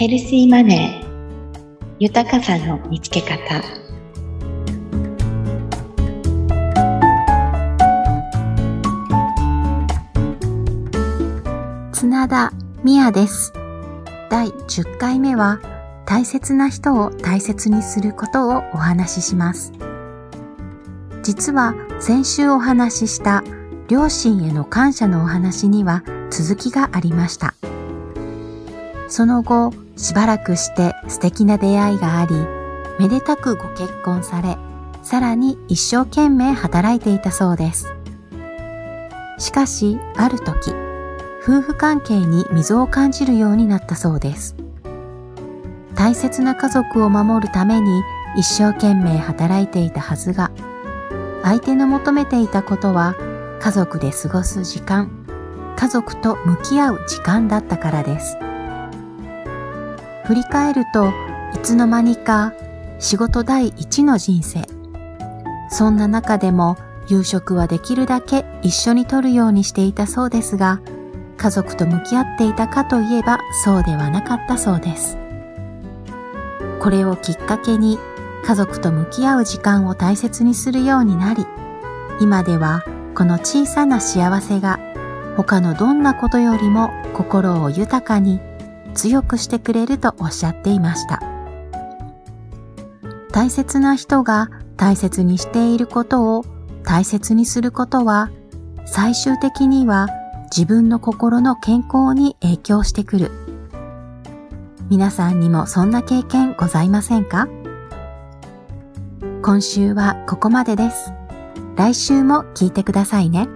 ヘルシーマネー。豊かさの見つけ方。綱田美也です。第10回目は大切な人を大切にすることをお話しします。実は先週お話しした両親への感謝のお話には続きがありました。その後、しばらくして素敵な出会いがあり、めでたくご結婚され、さらに一生懸命働いていたそうです。しかし、ある時、夫婦関係に溝を感じるようになったそうです。大切な家族を守るために一生懸命働いていたはずが、相手の求めていたことは家族で過ごす時間、家族と向き合う時間だったからです。振り返るといつの間にか仕事第一の人生。そんな中でも夕食はできるだけ一緒にとるようにしていたそうですが、家族と向き合っていたかといえばそうではなかったそうです。これをきっかけに家族と向き合う時間を大切にするようになり、今ではこの小さな幸せが他のどんなことよりも心を豊かに強くしてくれるとおっしゃっていました。大切な人が大切にしていることを大切にすることは最終的には自分の心の健康に影響してくる。皆さんにもそんな経験ございませんか？今週はここまでです。来週も聞いてくださいね。